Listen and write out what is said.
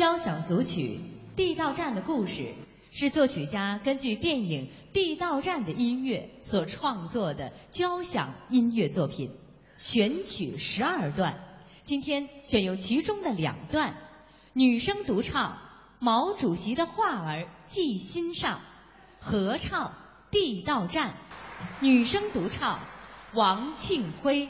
交响组曲地道战的故事是作曲家根据电影地道战的音乐所创作的交响音乐作品。选曲十二段今天选用其中的两段女声独唱毛主席的话儿记心上合唱地道战女声独唱王庆辉。